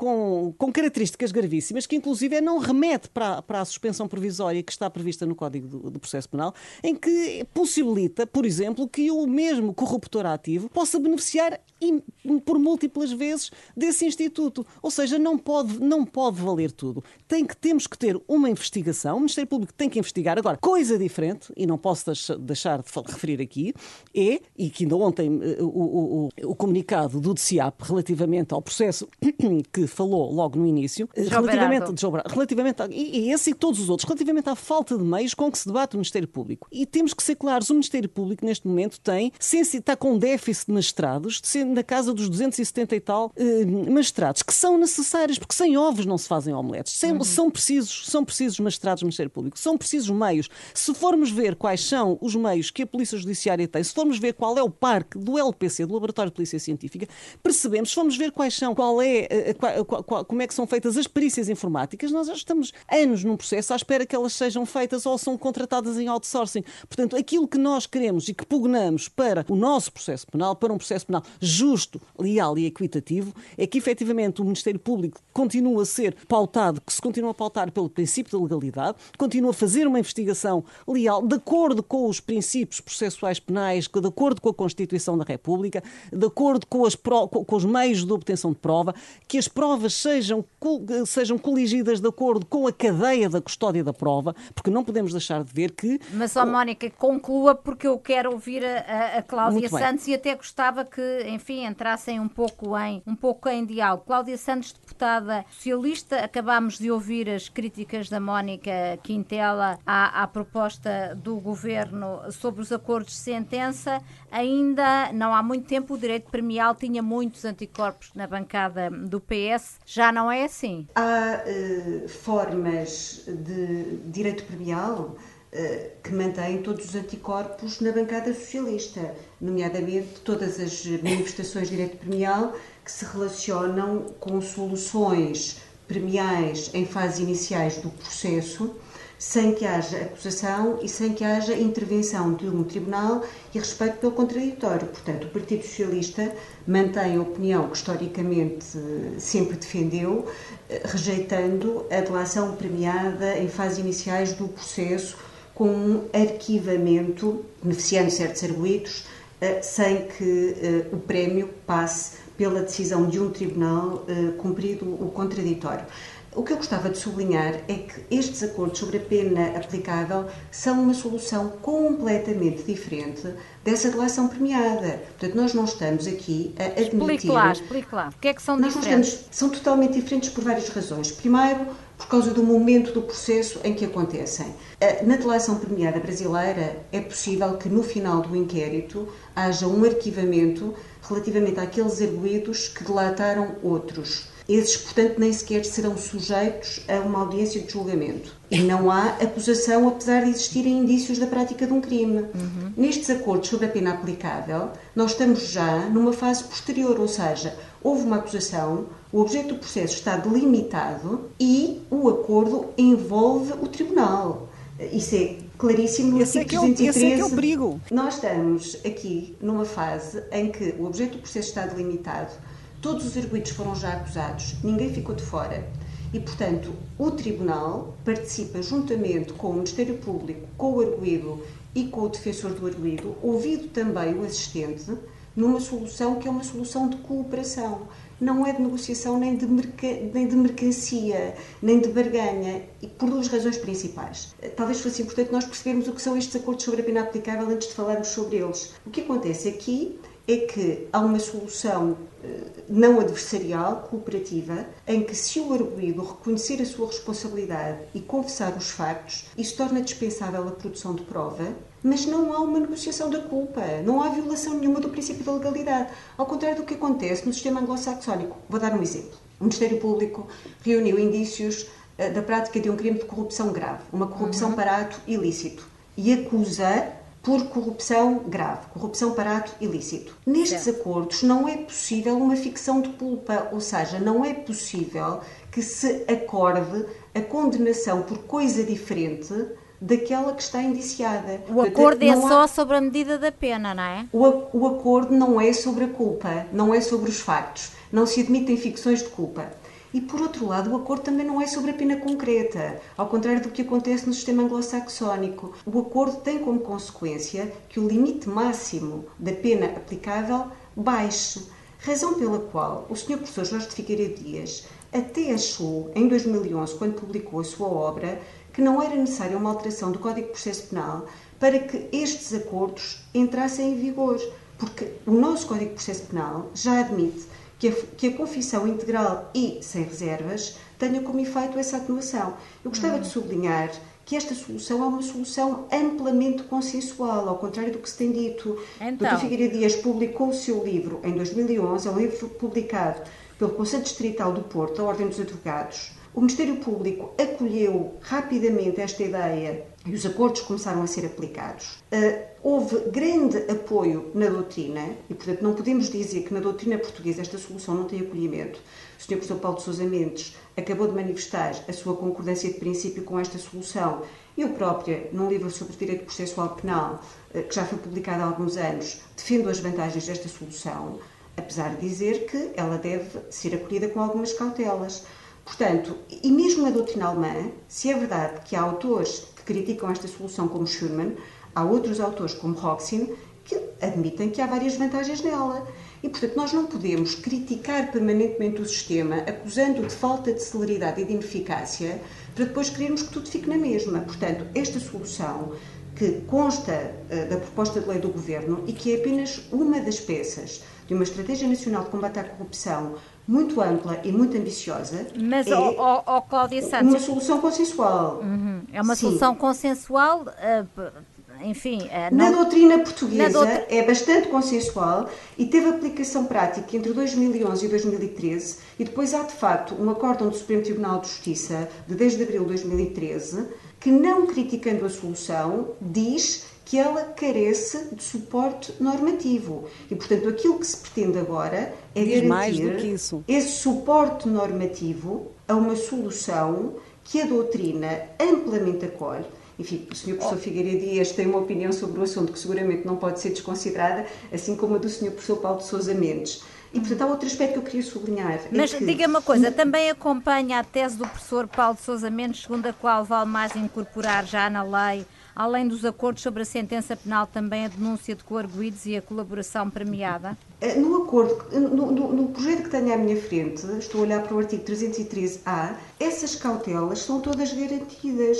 com, características gravíssimas, que inclusive é não remete para, para a suspensão provisória que está prevista no Código do, do Processo Penal, em que possibilita, por exemplo, que o mesmo corruptor ativo possa beneficiar por múltiplas vezes desse instituto. Ou seja, não pode, não pode valer tudo. Tem que, temos que ter uma investigação, o Ministério Público tem que investigar. Agora, coisa diferente, e não posso deixar de referir aqui, é, e que ainda ontem o, o, o, o comunicado do DCIAP relativamente ao processo que falou logo no início, eh, relativamente, relativamente a, e, e esse e todos os outros, relativamente à falta de meios com que se debate o Ministério Público. E temos que ser claros, o Ministério Público neste momento tem, está com déficit de magistrados, na casa dos 270 e tal eh, magistrados, que são necessários, porque sem ovos não se fazem omeletes. Sem, uhum. São precisos, são precisos magistrados do Ministério Público, são precisos meios. Se formos ver quais são os meios que a Polícia Judiciária tem, se formos ver qual é o parque do LPC, do Laboratório de Polícia Científica, percebemos, se formos ver quais são, qual é, eh, qual, qual, qual, como é que são feitas as perícias informáticas, nós já estamos anos num processo à espera que elas sejam feitas ou são contratadas em outsourcing. Portanto, aquilo que nós queremos e que pugnamos para o nosso processo penal, para um processo penal justo, leal e equitativo, é que efetivamente o Ministério Público continua a ser pautado, que se continua a pautar pelo princípio da legalidade, continua a fazer uma investigação leal, de acordo com os princípios processuais penais, de acordo com a Constituição da República, de acordo com, as, com os meios de obtenção de prova, que as provas sejam, sejam coligidas de acordo com a cadeia da custódia da prova, porque não podemos deixar de ver que. Mas, ó, Mónica, conclua, porque eu quero ouvir a, a Cláudia Santos e até gostava que, enfim, entrassem um pouco em, um pouco em diálogo. Cláudia Santos, deputada socialista, acabámos de ouvir as críticas da Mónica Quintela à, à proposta do governo sobre os acordos de sentença. Ainda não há muito tempo o direito premial tinha muitos anticorpos na bancada do PS. Já não é assim? Há uh, formas de direito premial eh, que mantém todos os anticorpos na bancada socialista, nomeadamente todas as manifestações de direito premial que se relacionam com soluções premiais em fases iniciais do processo, sem que haja acusação e sem que haja intervenção de um tribunal e respeito pelo contraditório. Portanto, o Partido Socialista mantém a opinião que historicamente sempre defendeu, eh, rejeitando a delação premiada em fases iniciais do processo com um arquivamento, beneficiando certos arguídos, eh, sem que eh, o prémio passe pela decisão de um tribunal cumprido o contraditório. O que eu gostava de sublinhar é que estes acordos sobre a pena aplicável são uma solução completamente diferente dessa relação premiada. Portanto, nós não estamos aqui a admitir... Explique lá, explique lá. O que é que são nós diferentes? Estamos, são totalmente diferentes por várias razões. Primeiro, por causa do momento do processo em que acontecem. Na delação premiada brasileira, é possível que no final do inquérito haja um arquivamento relativamente àqueles arguídos que delataram outros. Esses, portanto, nem sequer serão sujeitos a uma audiência de julgamento. E não há acusação, apesar de existirem indícios da prática de um crime. Uhum. Nestes acordos sobre a pena aplicável, nós estamos já numa fase posterior, ou seja, houve uma acusação, o objeto do processo está delimitado e o acordo envolve o tribunal. Isso é claríssimo no esse artigo é que é, Esse é que é o perigo. Nós estamos aqui numa fase em que o objeto do processo está delimitado, todos os arguidos foram já acusados, ninguém ficou de fora. E, portanto, o Tribunal participa juntamente com o Ministério Público, com o arguído e com o defensor do arguído, ouvido também o assistente, numa solução que é uma solução de cooperação. Não é de negociação nem de, merca, nem de mercancia, nem de barganha, e por duas razões principais. Talvez fosse importante nós percebermos o que são estes acordos sobre a pena aplicável antes de falarmos sobre eles. O que acontece aqui é que há uma solução eh, não adversarial, cooperativa, em que se o arguído reconhecer a sua responsabilidade e confessar os factos, isso torna dispensável a produção de prova mas não há uma negociação da culpa, não há violação nenhuma do princípio da legalidade. Ao contrário do que acontece no sistema anglo-saxónico. Vou dar um exemplo. O Ministério Público reuniu indícios uh, da prática de um crime de corrupção grave, uma corrupção uhum. para ato ilícito, e acusa por corrupção grave, corrupção para ato ilícito. Nestes certo. acordos não é possível uma ficção de culpa, ou seja, não é possível que se acorde a condenação por coisa diferente daquela que está indiciada. O acordo é só há... sobre a medida da pena, não é? O, o acordo não é sobre a culpa, não é sobre os factos. Não se admitem ficções de culpa. E, por outro lado, o acordo também não é sobre a pena concreta, ao contrário do que acontece no sistema anglo-saxónico. O acordo tem como consequência que o limite máximo da pena aplicável baixe, razão pela qual o Sr. Professor Jorge de Figueiredo Dias até achou, em 2011, quando publicou a sua obra, que não era necessária uma alteração do Código de Processo Penal para que estes acordos entrassem em vigor, porque o nosso Código de Processo Penal já admite que a, que a confissão integral e sem reservas tenha como efeito essa atenuação. Eu gostava de sublinhar que esta solução é uma solução amplamente consensual, ao contrário do que se tem dito. Então. Dr. Figueiredo Dias publicou o seu livro em 2011, é um livro publicado pelo Conselho Distrital do Porto, a Ordem dos Advogados, o Ministério Público acolheu rapidamente esta ideia e os acordos começaram a ser aplicados. Uh, houve grande apoio na doutrina e, portanto, não podemos dizer que na doutrina portuguesa esta solução não tem acolhimento. O Sr. Professor Paulo de Sousa Mendes acabou de manifestar a sua concordância de princípio com esta solução. Eu própria, num livro sobre direito processual penal, uh, que já foi publicado há alguns anos, defendo as vantagens desta solução, apesar de dizer que ela deve ser acolhida com algumas cautelas. Portanto, e mesmo na doutrina alemã, se é verdade que há autores que criticam esta solução como Schurman, há outros autores como Roxin que admitem que há várias vantagens nela. E, portanto, nós não podemos criticar permanentemente o sistema, acusando de falta de celeridade e de ineficácia, para depois querermos que tudo fique na mesma. Portanto, esta solução que consta uh, da proposta de lei do Governo e que é apenas uma das peças de uma Estratégia Nacional de Combate à Corrupção muito ampla e muito ambiciosa. Mas, é oh, oh, Cláudia Santos... Uma solução consensual. Uhum. É uma Sim. solução consensual... Uh, enfim, uh, não... na doutrina portuguesa na é bastante consensual e teve aplicação prática entre 2011 e 2013 e depois há de facto um acórdão do Supremo Tribunal de Justiça de 10 de abril de 2013 que não criticando a solução diz que ela carece de suporte normativo. E, portanto, aquilo que se pretende agora é Diz garantir esse suporte normativo a uma solução que a doutrina amplamente acolhe. Enfim, o Sr. Professor oh. Figueiredo Dias tem uma opinião sobre o assunto que seguramente não pode ser desconsiderada, assim como a do Sr. Professor Paulo de Sousa Mendes. E, portanto, há outro aspecto que eu queria sublinhar. Mas é que... diga uma coisa, também acompanha a tese do professor Paulo de Sousa Mendes, segundo a qual vale mais incorporar já na lei além dos acordos sobre a sentença penal, também a denúncia de coarguidos e a colaboração premiada? Eh, no acordo, no, no, no, projeto que tenho à minha frente, estou a olhar para o artigo 313A, essas cautelas são todas garantidas.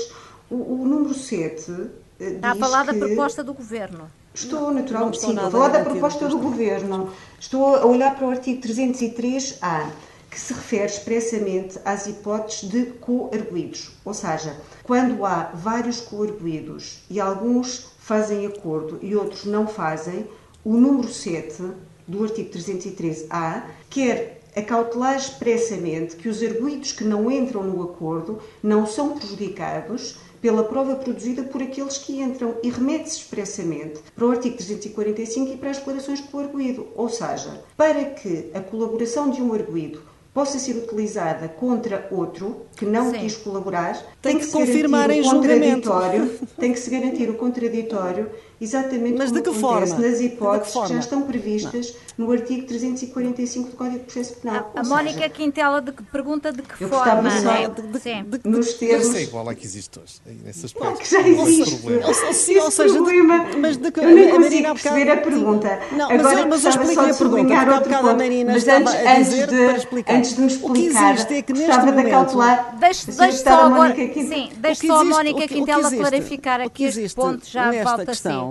O, o número 7 eh, Está a falar que... da proposta do Governo. Estou, naturalmente, sim, estou a falar da proposta do Governo. Estou a olhar para o artigo 303A que se refere expressamente às hipóteses de coarguidos, ou seja, quando há vários coarguidos e alguns fazem acordo e outros não fazem, o número 7 do artigo 313-A quer acautelar expressamente que os arguidos que não entram no acordo não são prejudicados pela prova produzida por aqueles que entram e remete-se expressamente para o artigo 345 e para as declarações de coarguido, ou seja, para que a colaboração de um arguido possa ser utilizada contra outro que não Sim. quis colaborar, tem, tem que, que confirmar em julgamento. Tem que se garantir o contraditório exatamente Mas como de que forma? nas hipóteses que, que, já estão previstas não. no artigo 345 do Código de Processo Penal. A, a Mónica Quintela de, pergunta de que eu forma, só né? de, de, nos termos... Isso é igual à que existe hoje, nesse aspecto. Claro que já existe. Ou seja, problema, mas de que, eu nem consigo a perceber a pergunta. Não, Agora, mas eu, mas eu expliquei a pergunta, outro ponto. A Marina mas antes, antes de, para explicar. Antes de me explicar, o que é que gostava de cautelar... Deixe só a Mónica Quintela. Sim, deixe só a Mónica Quintela clarificar aqui este ponto já falta sim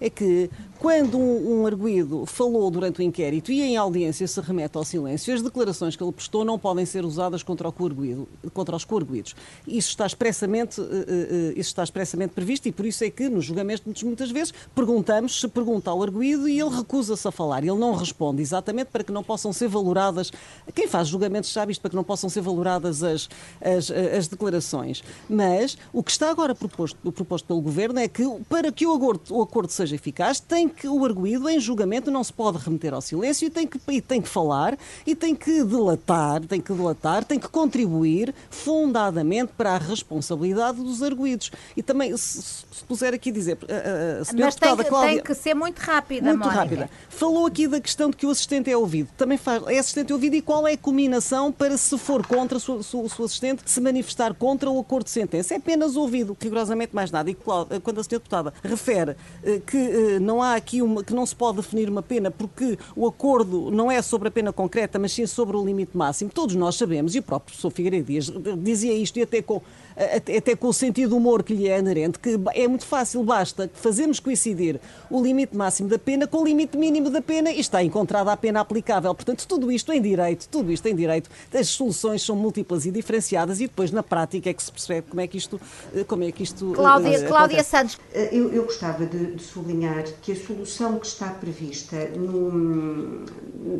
é que quando um, um arguído falou durante o inquérito e em audiência se remete ao silêncio, as declarações que ele prestou não podem ser usadas contra, o contra os coarguidos. Isso está, expressamente, uh, uh, isso está expressamente previsto e por isso é que nos julgamentos muitas vezes perguntamos se pergunta ao arguído e ele recusa-se a falar. Ele não responde, exatamente para que não possam ser valoradas, quem faz julgamentos sabe isto, para que não possam ser valoradas as, as, as declarações. Mas o que está agora proposto, proposto pelo Governo é que para que o acordo, o acordo seja eficaz tem que o arguído em julgamento não se pode remeter ao silêncio e tem que, e tem que falar e tem que delatar, tem que delatar, tem que contribuir fundadamente para a responsabilidade dos arguídos. E também, se, se puser aqui dizer, a, a, a Mas tem que, Cláudia, tem que ser muito rápida, Muito Mónica. rápida. Falou aqui da questão de que o assistente é ouvido. Também faz, é assistente ouvido e qual é a combinação para se for contra o seu assistente se manifestar contra o acordo de sentença? É apenas ouvido, rigorosamente mais nada. E quando a senhora deputada refere eh, que eh, não há aqui uma, que não se pode definir uma pena porque o acordo não é sobre a pena concreta, mas sim sobre o limite máximo. Todos nós sabemos, e o próprio professor Figueiredo Dias dizia isto e até com até com o sentido do humor que lhe é inerente, que é muito fácil, basta fazermos coincidir o limite máximo da pena com o limite mínimo da pena e está encontrada a pena aplicável. Portanto, tudo isto em direito, tudo isto em direito, as soluções são múltiplas e diferenciadas e depois na prática é que se percebe como é que isto, como é que isto Cláudia, uh, Cláudia Santos. Eu, eu gostava de, de, sublinhar que a solução que está prevista no,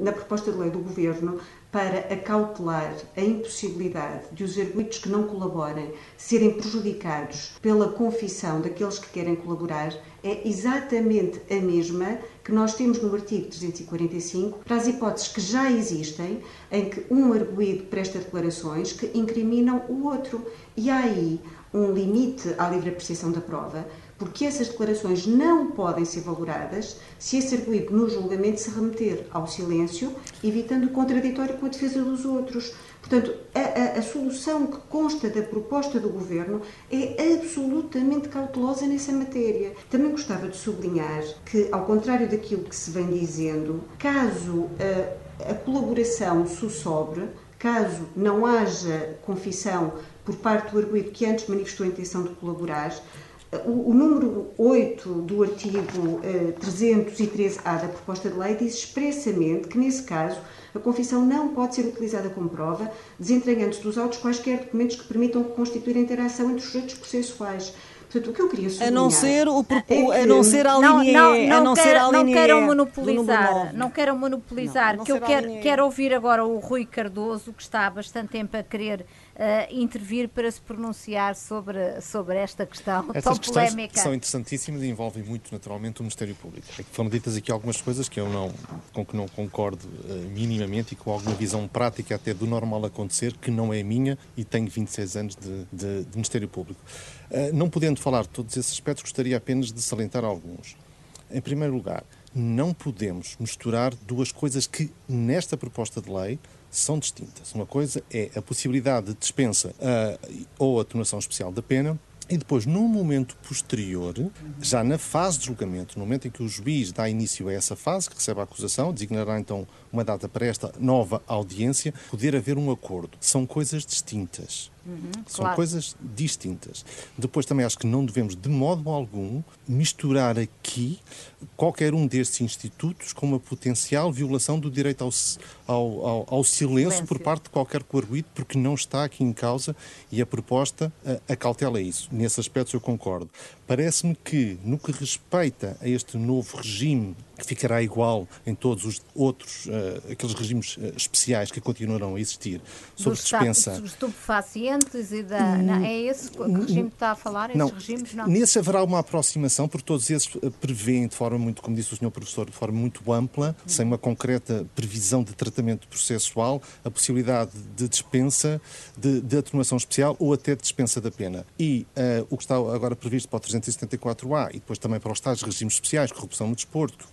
na proposta de lei do Governo para acautelar a impossibilidade de os arguidos que não colaborem serem prejudicados pela confissão daqueles que querem colaborar é exatamente a mesma que nós temos no artigo 345 para as hipóteses que já existem em que um arguído presta declarações que incriminam o outro. E há aí um limite à livre apreciação da prova porque essas declarações não podem ser valoradas se esse arguído no julgamento se remeter ao silêncio, evitando o contraditório com a defesa dos outros. Portanto, a, a, a, solução que consta da proposta do Governo é absolutamente cautelosa nessa matéria. Também gostava de sublinhar que, ao contrário daquilo que se vem dizendo, caso a, a colaboração sussobre, caso não haja confissão por parte do arguído que antes manifestou a intenção de colaborar, o, número 8 do artigo eh, 313-A da proposta de lei diz expressamente que, nesse caso, a confissão não pode ser utilizada como prova, desentranhando-se dos autos quaisquer documentos que permitam constituir a interação entre os sujeitos processuais. Portanto, o que eu queria sublinhar... A não ser, o, é que, a não ser a linha não, não, não, a não quer, ser a não queiram monopolizar, não queiram monopolizar, que eu quero, quero ouvir agora o Rui Cardoso, que está há bastante tempo a querer uh, intervir para se pronunciar sobre, sobre esta questão Essas tão questões polémica. são interessantíssimas e envolvem muito naturalmente o Ministério Público. É que foram ditas aqui algumas coisas que eu não, com que não concordo uh, minimamente e com alguma visão prática até do normal acontecer, que não é minha e tenho 26 anos de, de, de Ministério Público. Uh, não podendo falar de todos esses aspectos, gostaria apenas de salientar alguns. Em primeiro lugar, não podemos misturar duas coisas que, nesta proposta de lei, são distintas. Uma coisa é a possibilidade de dispensa uh, ou atenuação especial da pena, e depois, num momento posterior, já na fase de julgamento, no momento em que o juiz dá início a essa fase, que recebe a acusação, designará então uma data para esta nova audiência, poder haver um acordo. São coisas distintas. Uhum, São claro. coisas distintas. Depois também acho que não devemos, de modo algum, misturar aqui qualquer um destes institutos com uma potencial violação do direito ao, ao, ao, ao silêncio, silêncio, por parte de qualquer coarguido, porque não está aqui em causa e a proposta acautela isso. Nesse aspecto eu concordo. Parece-me que, no que respeita a este novo regime que ficará igual em todos os outros, uh, aqueles regimes uh, especiais que continuarão a existir, sobre Dos dispensa. Dos estupefacientes e da. Não, é esse que o regime está a falar? Não, regimes não? nesse haverá uma aproximação, porque todos esses uh, prevêem de forma muito, como disse o Sr. Professor, de forma muito ampla, sem uma concreta previsão de tratamento processual, a possibilidade de dispensa, de, de atenuação especial ou até de dispensa da pena. E uh, o que está agora previsto para o 374A e depois também para os tais regimes especiais, corrupção no desporto,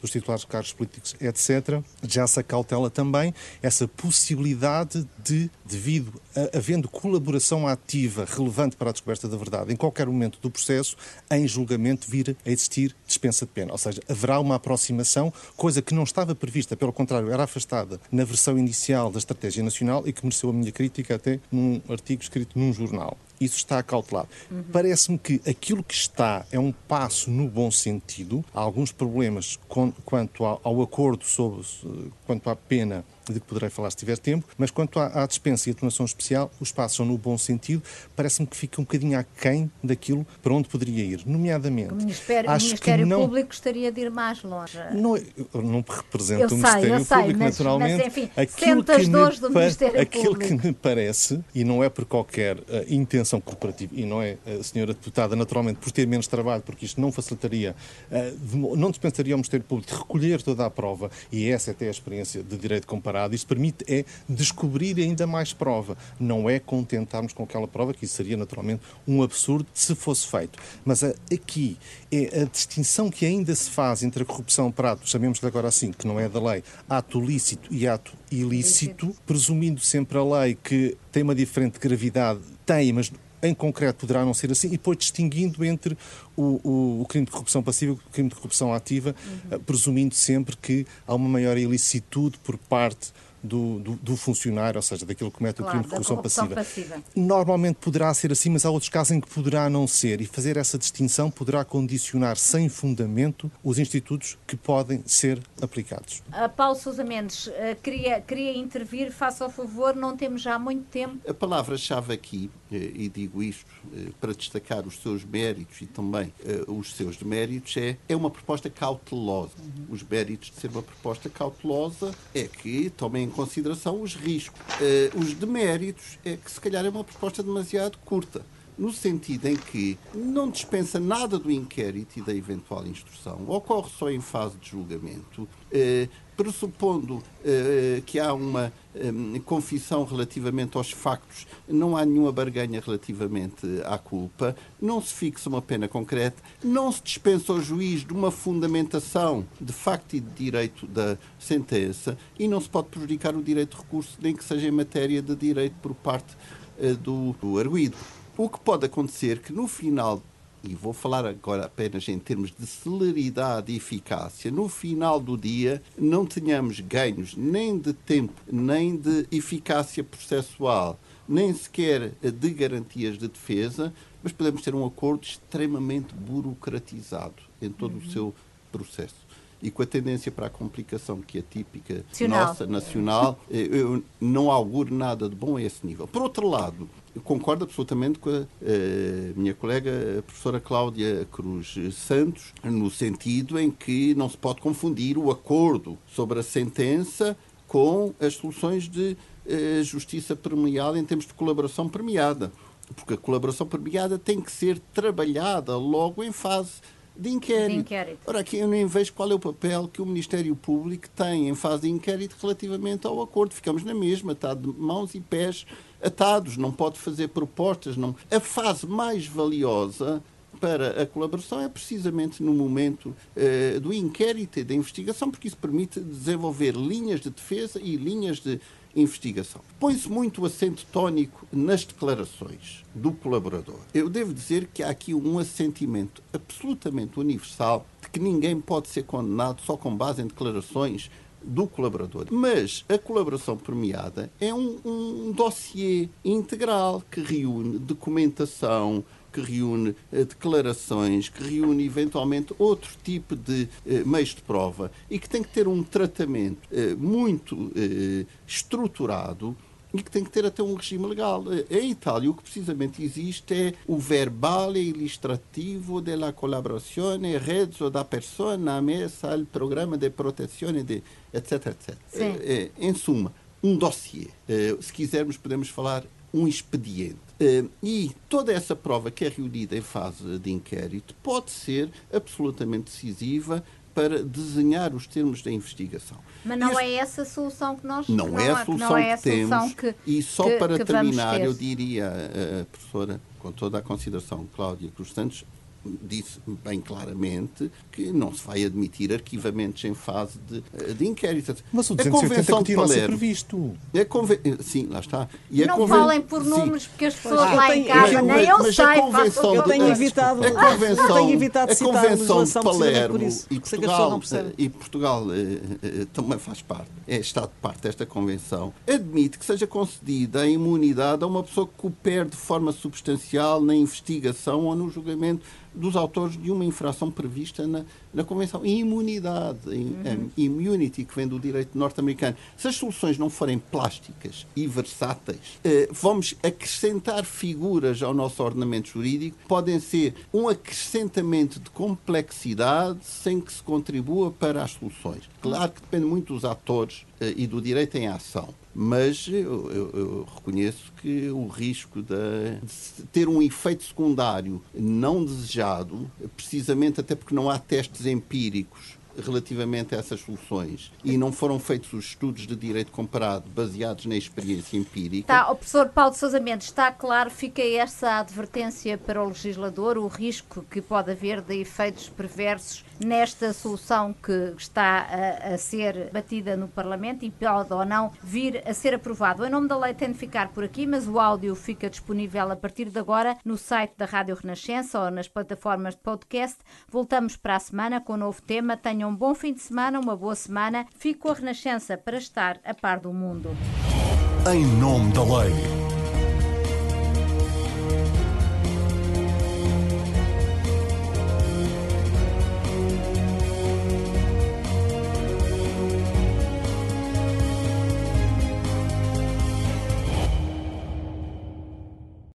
dos titulares de cargos políticos, etc., já se acautela também essa possibilidade de, devido a, havendo colaboração ativa relevante para a descoberta da verdade em qualquer momento do processo, em julgamento vir a existir dispensa de pena. Ou seja, haverá uma aproximação, coisa que não estava prevista, pelo contrário, era afastada na versão inicial da Estratégia Nacional e que mereceu a minha crítica até num artigo escrito num jornal. Isso está acautelado. Uhum. Parece-me que aquilo que está é um passo no bom sentido. Há alguns problemas quanto ao acordo sobre quanto à pena de que poderei falar se tiver tempo, mas quanto à, à dispensa e atenuação especial, os passos são no bom sentido, parece-me que fica um bocadinho aquém daquilo para onde poderia ir, nomeadamente. O Ministério, acho o Ministério que não, Público gostaria de ir mais longe. Não, eu não represento eu o Ministério sei, Público, mas, naturalmente. Mas, enfim, aquilo que, me, do Ministério aquilo Público. que me parece, e não é por qualquer uh, intenção corporativa, e não é, a senhora deputada, naturalmente, por ter menos trabalho, porque isto não facilitaria, uh, não dispensaria ao Ministério Público de recolher toda a prova, e essa é até a experiência de direito comparado Isso permite é descobrir ainda mais prova. Não é contentarmos com aquela prova, que isso seria naturalmente um absurdo se fosse feito. Mas aqui é a distinção que ainda se faz entre a corrupção para ato, chamemos-lhe agora assim, que não é da lei, ato lícito e ato ilícito, presumindo sempre a lei que tem uma diferente gravidade, tem, mas em concreto poderá não ser assim, e depois distinguindo entre o, o, o, crime de corrupção passiva e o crime de corrupção ativa, uhum. presumindo sempre que há uma maior ilicitude por parte do, do, do, funcionário, ou seja, daquilo que comete claro, o crime de corrupção, passiva. passiva. Normalmente poderá ser assim, mas há outros casos em que poderá não ser, e fazer essa distinção poderá condicionar sem fundamento os institutos que podem ser aplicados. Uh, Paulo Sousa Mendes, uh, queria, queria intervir, faça o favor, não temos já muito tempo. A palavra-chave aqui, eh, e digo isto eh, para destacar os seus méritos e também eh, os seus deméritos, é, é uma proposta cautelosa. Uhum. Os méritos de ser uma proposta cautelosa é que tomem em consideração os riscos. Uh, os deméritos é que, se calhar, é uma proposta demasiado curta no sentido em que não dispensa nada do inquérito e da eventual instrução, ocorre só em fase de julgamento, eh, pressupondo eh, que há uma eh, confissão relativamente aos factos, não há nenhuma barganha relativamente à culpa, não se fixa uma pena concreta, não se dispensa ao juiz de uma fundamentação de facto e de direito da sentença. E não se pode prejudicar o direito de recurso, nem que seja em matéria de direito por parte eh, do, do arguído. O que pode acontecer que no final e vou falar agora apenas em termos de celeridade e eficácia, no final do dia não tenhamos ganhos nem de tempo, nem de eficácia processual, nem sequer de garantias de defesa, mas podemos ter um acordo extremamente burocratizado em todo uhum. o seu processo. E com a tendência para a complicação que é típica nacional. nossa, nacional, eh, eu não auguro nada de bom a esse nível. Por outro lado, concordo absolutamente com a, a minha colega, a professora Cláudia Cruz Santos, no sentido em que não se pode confundir o acordo sobre a sentença com as soluções de eh, justiça premiada em termos de colaboração premiada. Porque a colaboração premiada tem que ser trabalhada logo em fase de inquérito. de inquérito. Ora, aqui eu nem vejo qual é o papel que o Ministério Público tem em fase de inquérito relativamente ao acordo. Ficamos na mesma, está de mãos e pés atados, não pode fazer propostas. Não. A fase mais valiosa para a colaboração é precisamente no momento uh, do inquérito e da investigação, porque isso permite desenvolver linhas de defesa e linhas de investigação. Põe-se muito acento tónico nas declarações do colaborador. Eu devo dizer que há aqui um assentimento absolutamente universal de que ninguém pode ser condenado só com base em declarações do colaborador. Mas a colaboração premiada é um, um dossiê integral que reúne documentação, que reúne eh, declarações, que reúne eventualmente outro tipo de eh, meios de prova e que tem que ter um tratamento eh, muito estruturado e que tem que ter até um regime legal. Em Itália, o que precisamente existe é o verbale ilustrativo della collaborazione reso da persona messa al programa de protezione de etc, etc. É, em suma, um dossiê. Se quisermos, podemos falar um expediente. Uh, e toda essa prova que é reunida em fase de inquérito pode ser absolutamente decisiva para desenhar os termos da investigação. Mas não este... é essa a solução que nós não, não é a solução, é a que, temos. Que, e só que, para que terminar, eu diria, a professora, com toda a consideração, Cláudia Cruz Santos, disse bem claramente que não se vai admitir arquivamentos em fase de, de inquérito. Mas o 280 continua a ser previsto. A conven... Sim, lá está. E não conven... falem por números, porque as pessoas ah, lá em casa, nem eu sei, eu tenho evitado, a convenção, eu tenho evitado a convenção de Palermo e Portugal, e Portugal uh, uh, também faz parte, é Estado parte desta convenção, admite que seja concedida a imunidade a uma pessoa que coopere de forma substancial na investigação ou no julgamento dos autores de uma infração prevista na, na Convenção. Imunidade, uhum. immunity, que vem do direito norte-americano. Se as soluções não forem plásticas e versáteis, eh, vamos acrescentar figuras ao nosso ordenamento jurídico, podem ser um acrescentamento de complexidade sem que se contribua para as soluções. Claro que depende muito dos atores e do direito em ação mas eu, eu, eu, reconheço que o risco de, ter um efeito secundário não desejado, precisamente até porque não há testes empíricos relativamente a essas soluções e não foram feitos os estudos de direito comparado baseados na experiência empírica. Está, o professor Paulo Sousa Mendes, está claro, fica essa advertência para o legislador, o risco que pode haver de efeitos perversos nesta solução que está a, a ser batida no Parlamento e pode ou não vir a ser aprovado. Em nome da lei tem de ficar por aqui, mas o áudio fica disponível a partir de agora no site da Rádio Renascença ou nas plataformas de podcast. Voltamos para a semana com um novo tema. Tenham um bom fim de semana, uma boa semana. Fico a Renascença para estar a par do mundo. Em nome da lei.